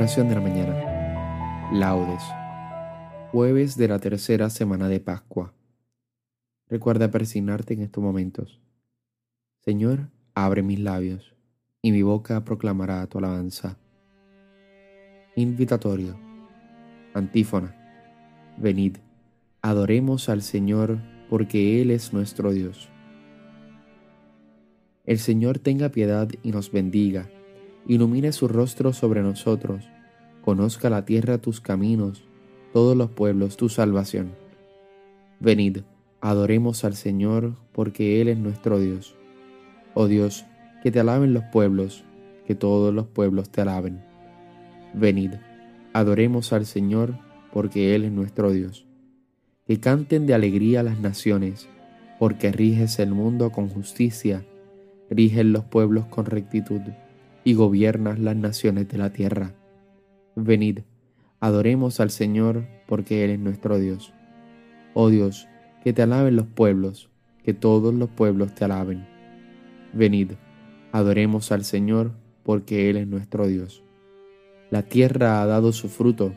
Oración de la mañana. Laudes. Jueves de la tercera semana de Pascua. Recuerda persignarte en estos momentos. Señor, abre mis labios, y mi boca proclamará tu alabanza. Invitatorio. Antífona. Venid, adoremos al Señor, porque Él es nuestro Dios. El Señor tenga piedad y nos bendiga ilumine su rostro sobre nosotros, conozca la tierra tus caminos, todos los pueblos tu salvación. Venid, adoremos al Señor, porque Él es nuestro Dios. Oh Dios, que te alaben los pueblos, que todos los pueblos te alaben. Venid, adoremos al Señor, porque Él es nuestro Dios. Que canten de alegría las naciones, porque riges el mundo con justicia, rigen los pueblos con rectitud y gobiernas las naciones de la tierra. Venid, adoremos al Señor, porque Él es nuestro Dios. Oh Dios, que te alaben los pueblos, que todos los pueblos te alaben. Venid, adoremos al Señor, porque Él es nuestro Dios. La tierra ha dado su fruto,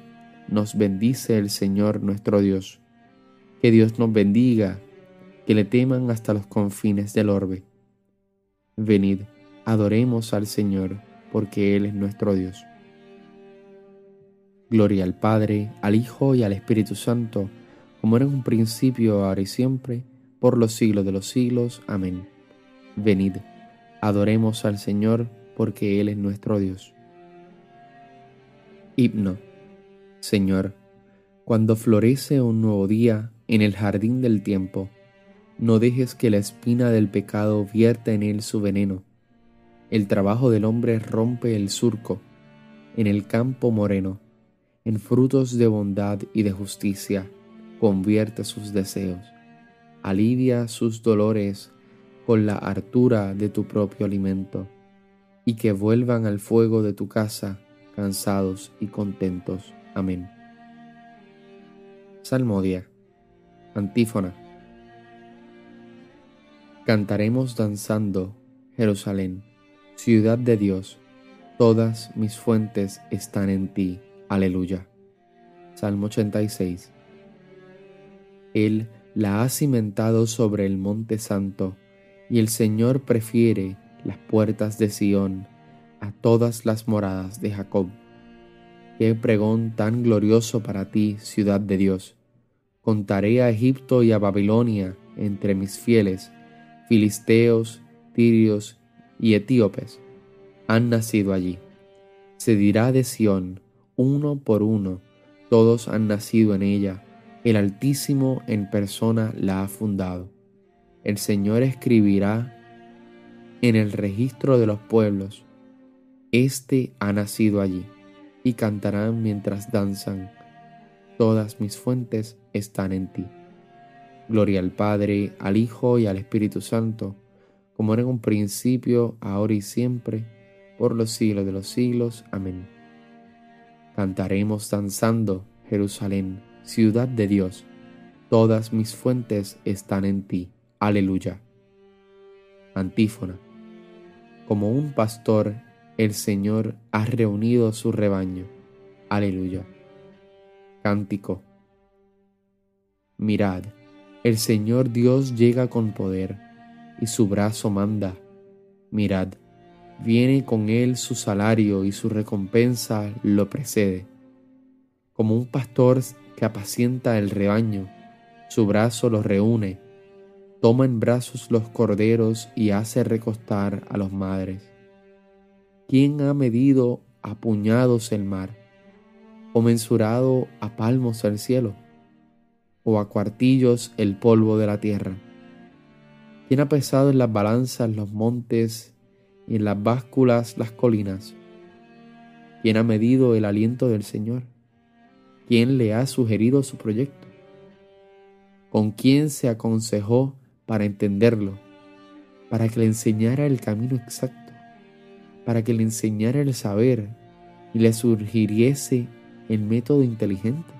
nos bendice el Señor nuestro Dios. Que Dios nos bendiga, que le teman hasta los confines del orbe. Venid, Adoremos al Señor, porque Él es nuestro Dios. Gloria al Padre, al Hijo y al Espíritu Santo, como era en un principio, ahora y siempre, por los siglos de los siglos. Amén. Venid, adoremos al Señor, porque Él es nuestro Dios. Himno. Señor, cuando florece un nuevo día en el jardín del tiempo, no dejes que la espina del pecado vierta en él su veneno el trabajo del hombre rompe el surco en el campo moreno, en frutos de bondad y de justicia, convierte sus deseos, alivia sus dolores con la hartura de tu propio alimento, y que vuelvan al fuego de tu casa cansados y contentos. Amén. Salmodia. Antífona. Cantaremos danzando, Jerusalén Ciudad de Dios, todas mis fuentes están en ti. Aleluya. Salmo 86. Él la ha cimentado sobre el monte santo, y el Señor prefiere las puertas de Sión a todas las moradas de Jacob. Qué pregón tan glorioso para ti, ciudad de Dios. Contaré a Egipto y a Babilonia entre mis fieles, filisteos, tirios y etíopes han nacido allí. Se dirá de Sión, uno por uno, todos han nacido en ella, el Altísimo en persona la ha fundado. El Señor escribirá en el registro de los pueblos, Este ha nacido allí, y cantarán mientras danzan, todas mis fuentes están en ti. Gloria al Padre, al Hijo y al Espíritu Santo, como era en un principio, ahora y siempre, por los siglos de los siglos. Amén. Cantaremos danzando, Jerusalén, ciudad de Dios. Todas mis fuentes están en ti. Aleluya. Antífona. Como un pastor, el Señor ha reunido su rebaño. Aleluya. Cántico. Mirad, el Señor Dios llega con poder y su brazo manda. Mirad, viene con él su salario y su recompensa lo precede. Como un pastor que apacienta el rebaño, su brazo los reúne, toma en brazos los corderos y hace recostar a los madres. ¿Quién ha medido a puñados el mar, o mensurado a palmos el cielo, o a cuartillos el polvo de la tierra? ¿Quién ha pesado en las balanzas los montes y en las básculas las colinas? ¿Quién ha medido el aliento del Señor? ¿Quién le ha sugerido su proyecto? ¿Con quién se aconsejó para entenderlo? Para que le enseñara el camino exacto, para que le enseñara el saber y le sugiriese el método inteligente.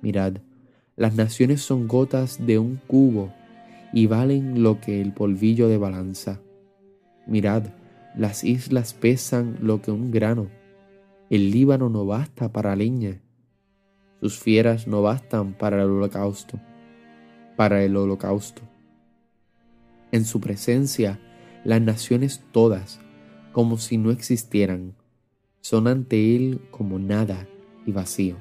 Mirad, las naciones son gotas de un cubo y valen lo que el polvillo de balanza. Mirad, las islas pesan lo que un grano. El Líbano no basta para leña. Sus fieras no bastan para el holocausto. Para el holocausto. En su presencia, las naciones todas, como si no existieran, son ante Él como nada y vacío.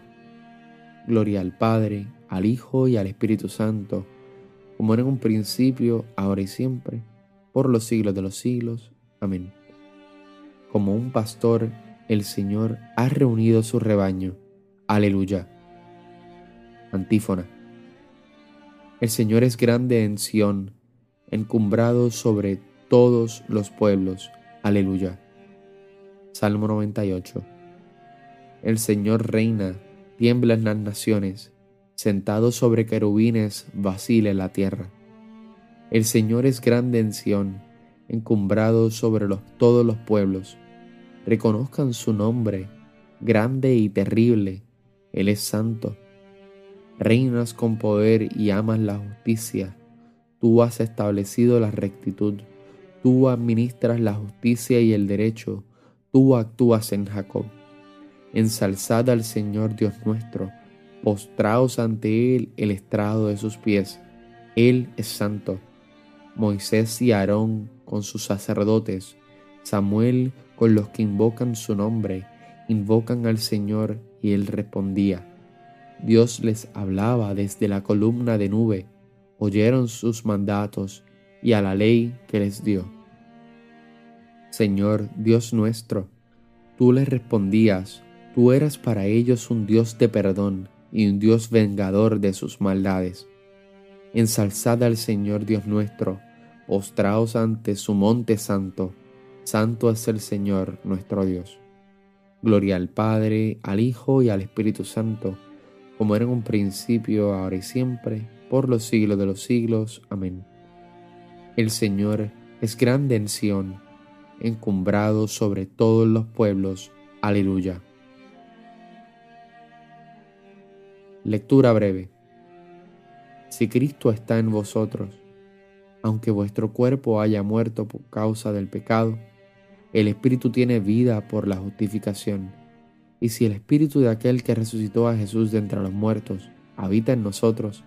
Gloria al Padre, al Hijo y al Espíritu Santo como era en un principio, ahora y siempre, por los siglos de los siglos. Amén. Como un pastor, el Señor ha reunido su rebaño. Aleluya. Antífona. El Señor es grande en Sión, encumbrado sobre todos los pueblos. Aleluya. Salmo 98. El Señor reina, tiemblan las naciones sentado sobre querubines, vacila la tierra. El Señor es grande en Sión, encumbrado sobre los, todos los pueblos. Reconozcan su nombre, grande y terrible, Él es santo. Reinas con poder y amas la justicia. Tú has establecido la rectitud. Tú administras la justicia y el derecho. Tú actúas en Jacob. Ensalzad al Señor Dios nuestro postraos ante Él el estrado de sus pies. Él es santo. Moisés y Aarón con sus sacerdotes, Samuel con los que invocan su nombre, invocan al Señor y Él respondía. Dios les hablaba desde la columna de nube, oyeron sus mandatos y a la ley que les dio. Señor Dios nuestro, tú les respondías, tú eras para ellos un Dios de perdón y un Dios vengador de sus maldades. Ensalzad al Señor Dios nuestro, postraos ante su monte santo, santo es el Señor nuestro Dios. Gloria al Padre, al Hijo y al Espíritu Santo, como era en un principio, ahora y siempre, por los siglos de los siglos. Amén. El Señor es grande en Sión, encumbrado sobre todos los pueblos. Aleluya. Lectura breve. Si Cristo está en vosotros, aunque vuestro cuerpo haya muerto por causa del pecado, el Espíritu tiene vida por la justificación. Y si el Espíritu de aquel que resucitó a Jesús de entre los muertos habita en nosotros,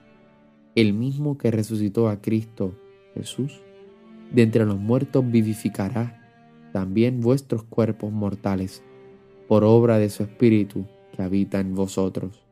el mismo que resucitó a Cristo Jesús de entre los muertos vivificará también vuestros cuerpos mortales por obra de su Espíritu que habita en vosotros.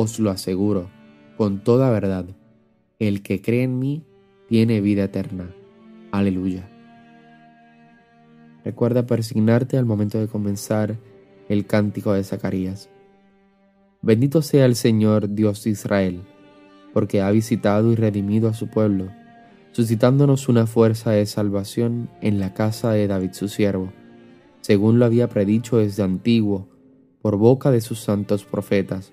Os lo aseguro, con toda verdad, el que cree en mí tiene vida eterna. Aleluya. Recuerda persignarte al momento de comenzar el cántico de Zacarías. Bendito sea el Señor Dios de Israel, porque ha visitado y redimido a su pueblo, suscitándonos una fuerza de salvación en la casa de David su siervo, según lo había predicho desde antiguo, por boca de sus santos profetas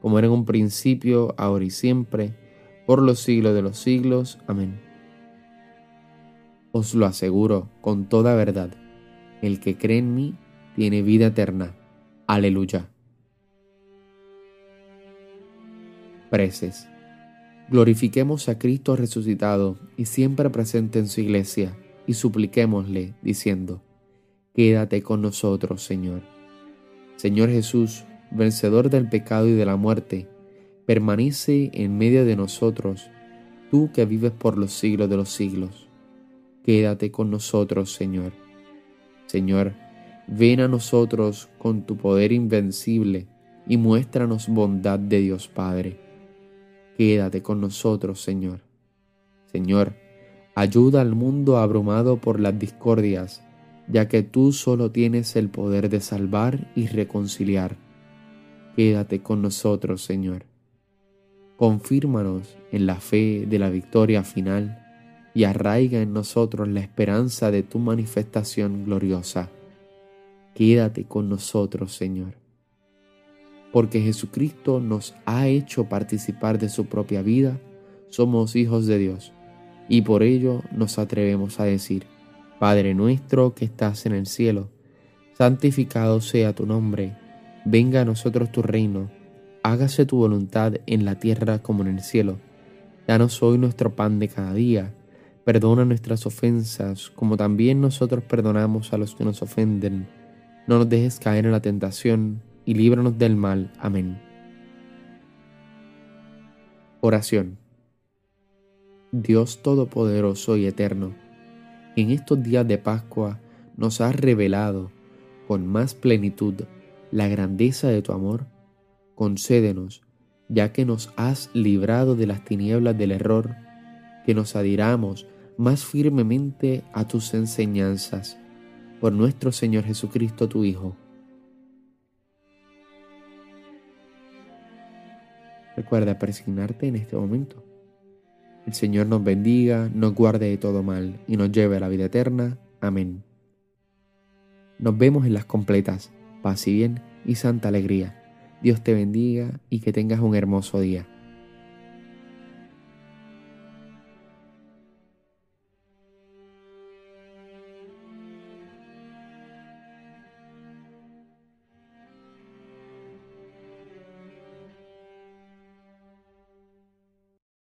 como era en un principio, ahora y siempre, por los siglos de los siglos. Amén. Os lo aseguro con toda verdad, el que cree en mí tiene vida eterna. Aleluya. Preces. Glorifiquemos a Cristo resucitado y siempre presente en su iglesia y supliquémosle, diciendo, Quédate con nosotros, Señor. Señor Jesús, vencedor del pecado y de la muerte, permanece en medio de nosotros, tú que vives por los siglos de los siglos. Quédate con nosotros, Señor. Señor, ven a nosotros con tu poder invencible y muéstranos bondad de Dios Padre. Quédate con nosotros, Señor. Señor, Ayuda al mundo abrumado por las discordias, ya que tú solo tienes el poder de salvar y reconciliar. Quédate con nosotros, Señor. Confírmanos en la fe de la victoria final y arraiga en nosotros la esperanza de tu manifestación gloriosa. Quédate con nosotros, Señor. Porque Jesucristo nos ha hecho participar de su propia vida, somos hijos de Dios y por ello nos atrevemos a decir, Padre nuestro que estás en el cielo, santificado sea tu nombre, venga a nosotros tu reino, hágase tu voluntad en la tierra como en el cielo. Danos hoy nuestro pan de cada día, perdona nuestras ofensas como también nosotros perdonamos a los que nos ofenden. No nos dejes caer en la tentación y líbranos del mal. Amén. Oración. Dios Todopoderoso y Eterno, en estos días de Pascua nos has revelado con más plenitud la grandeza de tu amor, concédenos, ya que nos has librado de las tinieblas del error, que nos adhiramos más firmemente a tus enseñanzas, por nuestro Señor Jesucristo, tu Hijo. Recuerda presignarte en este momento. El Señor nos bendiga, nos guarde de todo mal y nos lleve a la vida eterna. Amén. Nos vemos en las completas. Paz y bien y santa alegría. Dios te bendiga y que tengas un hermoso día.